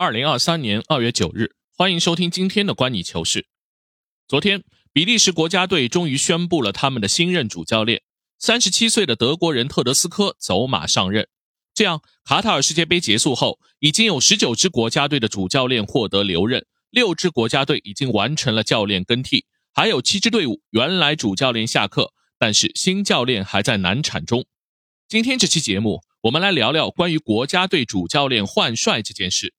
二零二三年二月九日，欢迎收听今天的观你球事。昨天，比利时国家队终于宣布了他们的新任主教练，三十七岁的德国人特德斯科走马上任。这样，卡塔尔世界杯结束后，已经有十九支国家队的主教练获得留任，六支国家队已经完成了教练更替，还有七支队伍原来主教练下课，但是新教练还在难产中。今天这期节目，我们来聊聊关于国家队主教练换帅这件事。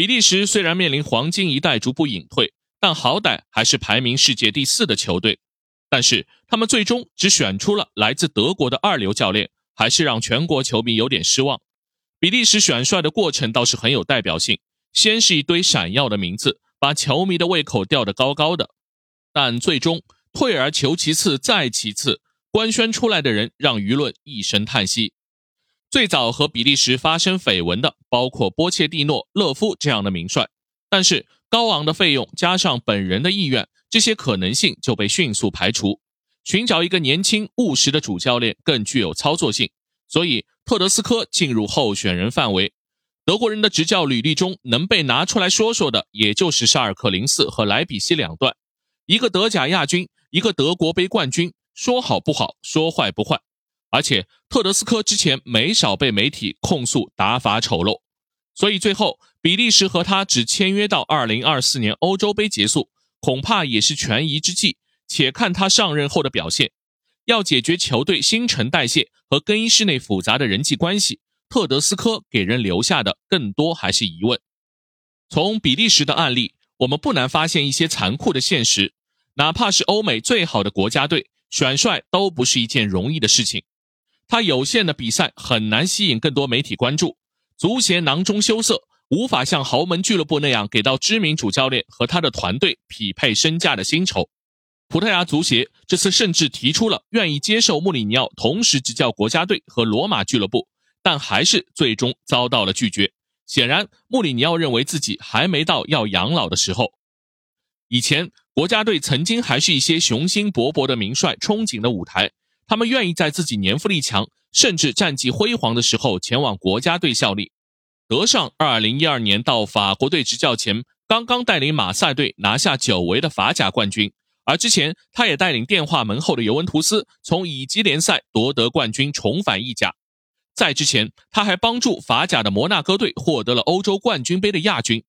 比利时虽然面临黄金一代逐步隐退，但好歹还是排名世界第四的球队。但是他们最终只选出了来自德国的二流教练，还是让全国球迷有点失望。比利时选帅的过程倒是很有代表性，先是一堆闪耀的名字，把球迷的胃口吊得高高的，但最终退而求其次再其次，官宣出来的人让舆论一声叹息。最早和比利时发生绯闻的，包括波切蒂诺、勒夫这样的名帅，但是高昂的费用加上本人的意愿，这些可能性就被迅速排除。寻找一个年轻务实的主教练更具有操作性，所以特德斯科进入候选人范围。德国人的执教履历中能被拿出来说说的，也就是沙尔克零四和莱比锡两段，一个德甲亚军，一个德国杯冠军，说好不好，说坏不坏。而且特德斯科之前没少被媒体控诉打法丑陋，所以最后比利时和他只签约到二零二四年欧洲杯结束，恐怕也是权宜之计。且看他上任后的表现。要解决球队新陈代谢和更衣室内复杂的人际关系，特德斯科给人留下的更多还是疑问。从比利时的案例，我们不难发现一些残酷的现实：哪怕是欧美最好的国家队，选帅都不是一件容易的事情。他有限的比赛很难吸引更多媒体关注，足协囊中羞涩，无法像豪门俱乐部那样给到知名主教练和他的团队匹配身价的薪酬。葡萄牙足协这次甚至提出了愿意接受穆里尼奥同时执教国家队和罗马俱乐部，但还是最终遭到了拒绝。显然，穆里尼奥认为自己还没到要养老的时候。以前国家队曾经还是一些雄心勃勃的名帅憧憬的舞台。他们愿意在自己年富力强，甚至战绩辉煌的时候前往国家队效力。德尚二零一二年到法国队执教前，刚刚带领马赛队拿下久违的法甲冠军，而之前他也带领电话门后的尤文图斯从乙级联赛夺得冠军，重返意甲。在之前，他还帮助法甲的摩纳哥队获得了欧洲冠军杯的亚军。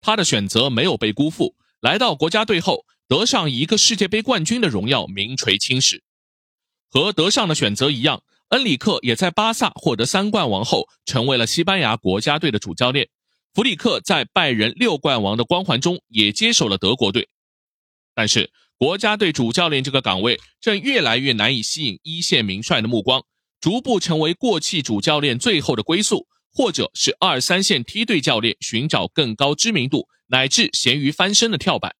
他的选择没有被辜负，来到国家队后，得上一个世界杯冠军的荣耀，名垂青史。和德尚的选择一样，恩里克也在巴萨获得三冠王后，成为了西班牙国家队的主教练。弗里克在拜仁六冠王的光环中，也接手了德国队。但是，国家队主教练这个岗位正越来越难以吸引一线名帅的目光，逐步成为过气主教练最后的归宿，或者是二三线梯队教练寻找更高知名度乃至咸鱼翻身的跳板。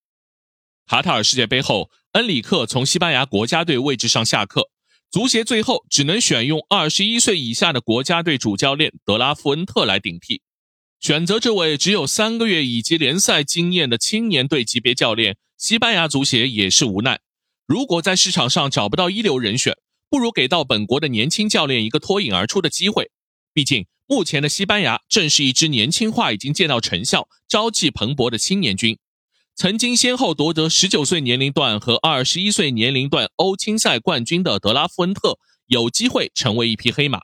卡塔尔世界杯后，恩里克从西班牙国家队位置上下课。足协最后只能选用二十一岁以下的国家队主教练德拉夫恩特来顶替，选择这位只有三个月以及联赛经验的青年队级别教练。西班牙足协也是无奈，如果在市场上找不到一流人选，不如给到本国的年轻教练一个脱颖而出的机会。毕竟目前的西班牙正是一支年轻化已经见到成效、朝气蓬勃的青年军。曾经先后夺得十九岁年龄段和二十一岁年龄段欧青赛冠军的德拉夫恩特有机会成为一匹黑马，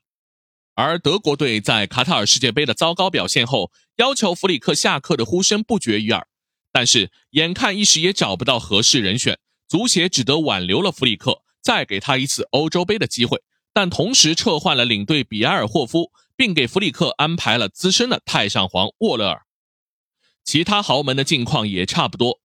而德国队在卡塔尔世界杯的糟糕表现后，要求弗里克下课的呼声不绝于耳。但是眼看一时也找不到合适人选，足协只得挽留了弗里克，再给他一次欧洲杯的机会，但同时撤换了领队比埃尔霍夫，并给弗里克安排了资深的太上皇沃勒尔。其他豪门的境况也差不多。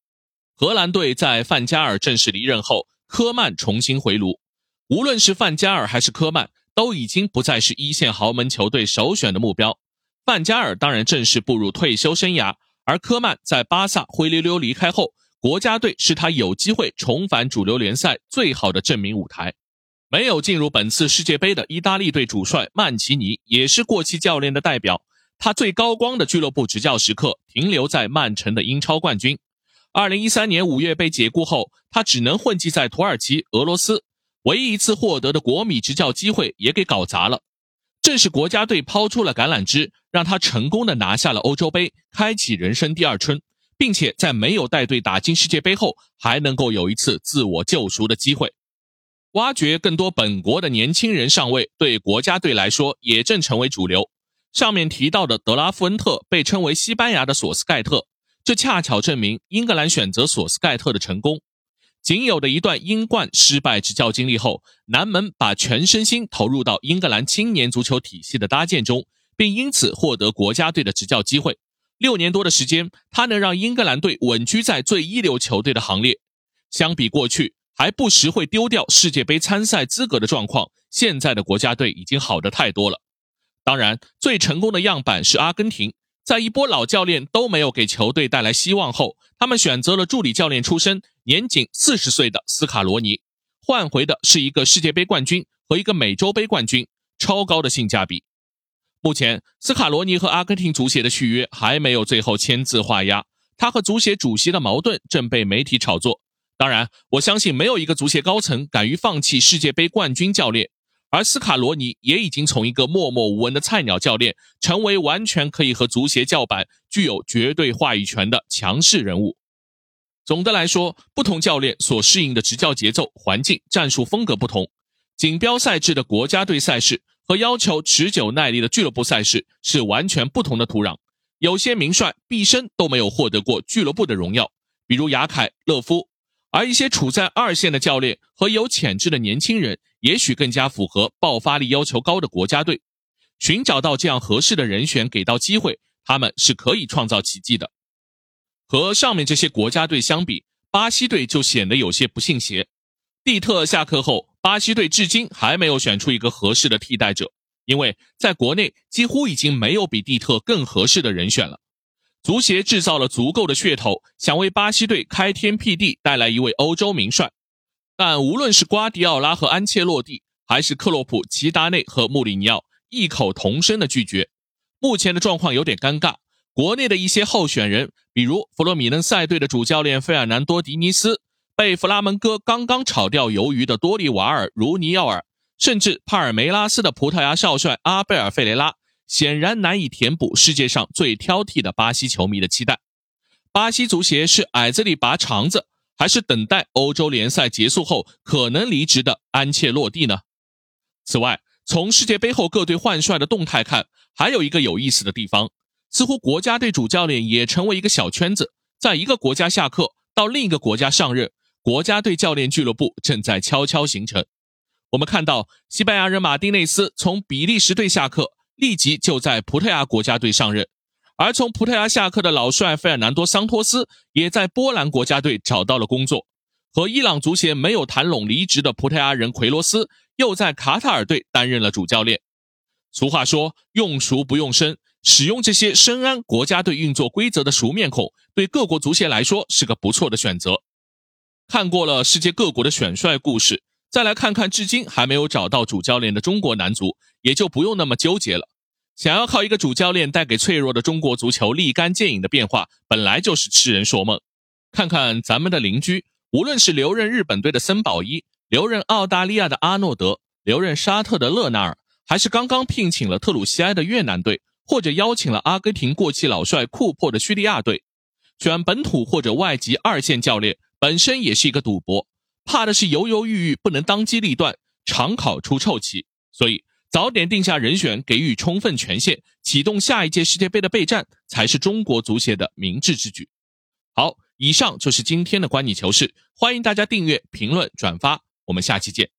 荷兰队在范加尔正式离任后，科曼重新回炉。无论是范加尔还是科曼，都已经不再是一线豪门球队首选的目标。范加尔当然正式步入退休生涯，而科曼在巴萨灰溜溜离开后，国家队是他有机会重返主流联赛最好的证明舞台。没有进入本次世界杯的意大利队主帅曼奇尼，也是过气教练的代表。他最高光的俱乐部执教时刻停留在曼城的英超冠军。二零一三年五月被解雇后，他只能混迹在土耳其、俄罗斯，唯一一次获得的国米执教机会也给搞砸了。正是国家队抛出了橄榄枝，让他成功的拿下了欧洲杯，开启人生第二春，并且在没有带队打进世界杯后，还能够有一次自我救赎的机会。挖掘更多本国的年轻人上位，对国家队来说也正成为主流。上面提到的德拉夫恩特被称为西班牙的索斯盖特，这恰巧证明英格兰选择索斯盖特的成功。仅有的一段英冠失败执教经历后，南门把全身心投入到英格兰青年足球体系的搭建中，并因此获得国家队的执教机会。六年多的时间，他能让英格兰队稳居在最一流球队的行列。相比过去还不时会丢掉世界杯参赛资格的状况，现在的国家队已经好得太多了。当然，最成功的样板是阿根廷，在一波老教练都没有给球队带来希望后，他们选择了助理教练出身、年仅四十岁的斯卡罗尼，换回的是一个世界杯冠军和一个美洲杯冠军，超高的性价比。目前，斯卡罗尼和阿根廷足协的续约还没有最后签字画押，他和足协主席的矛盾正被媒体炒作。当然，我相信没有一个足协高层敢于放弃世界杯冠军教练。而斯卡罗尼也已经从一个默默无闻的菜鸟教练，成为完全可以和足协叫板、具有绝对话语权的强势人物。总的来说，不同教练所适应的执教节奏、环境、战术风格不同。锦标赛制的国家队赛事和要求持久耐力的俱乐部赛事是完全不同的土壤。有些名帅毕生都没有获得过俱乐部的荣耀，比如雅凯、勒夫。而一些处在二线的教练和有潜质的年轻人，也许更加符合爆发力要求高的国家队。寻找到这样合适的人选，给到机会，他们是可以创造奇迹的。和上面这些国家队相比，巴西队就显得有些不信邪。蒂特下课后，巴西队至今还没有选出一个合适的替代者，因为在国内几乎已经没有比蒂特更合适的人选了。足协制造了足够的噱头，想为巴西队开天辟地，带来一位欧洲名帅。但无论是瓜迪奥拉和安切洛蒂，还是克洛普、齐达内和穆里尼奥，异口同声的拒绝。目前的状况有点尴尬。国内的一些候选人，比如弗洛米嫩赛队的主教练费尔南多·迪尼斯，被弗拉门戈刚刚炒掉鱿鱼的多利瓦尔·茹尼奥尔，甚至帕尔梅拉斯的葡萄牙少帅阿贝尔·费雷拉。显然难以填补世界上最挑剔的巴西球迷的期待。巴西足协是矮子里拔肠子，还是等待欧洲联赛结束后可能离职的安切洛蒂呢？此外，从世界杯后各队换帅的动态看，还有一个有意思的地方，似乎国家队主教练也成为一个小圈子，在一个国家下课到另一个国家上任，国家队教练俱乐部正在悄悄形成。我们看到西班牙人马丁内斯从比利时队下课。立即就在葡萄牙国家队上任，而从葡萄牙下课的老帅费尔南多·桑托斯也在波兰国家队找到了工作。和伊朗足协没有谈拢离职的葡萄牙人奎罗斯又在卡塔尔队担任了主教练。俗话说“用熟不用生”，使用这些深谙国家队运作规则的熟面孔，对各国足协来说是个不错的选择。看过了世界各国的选帅故事。再来看看至今还没有找到主教练的中国男足，也就不用那么纠结了。想要靠一个主教练带给脆弱的中国足球立竿见影的变化，本来就是痴人说梦。看看咱们的邻居，无论是留任日本队的森保一，留任澳大利亚的阿诺德，留任沙特的勒纳尔，还是刚刚聘请了特鲁西埃的越南队，或者邀请了阿根廷过气老帅库珀的叙利亚队，选本土或者外籍二线教练，本身也是一个赌博。怕的是犹犹豫豫不能当机立断，常考出臭棋。所以早点定下人选，给予充分权限，启动下一届世界杯的备战，才是中国足协的明智之举。好，以上就是今天的观你球事，欢迎大家订阅、评论、转发，我们下期见。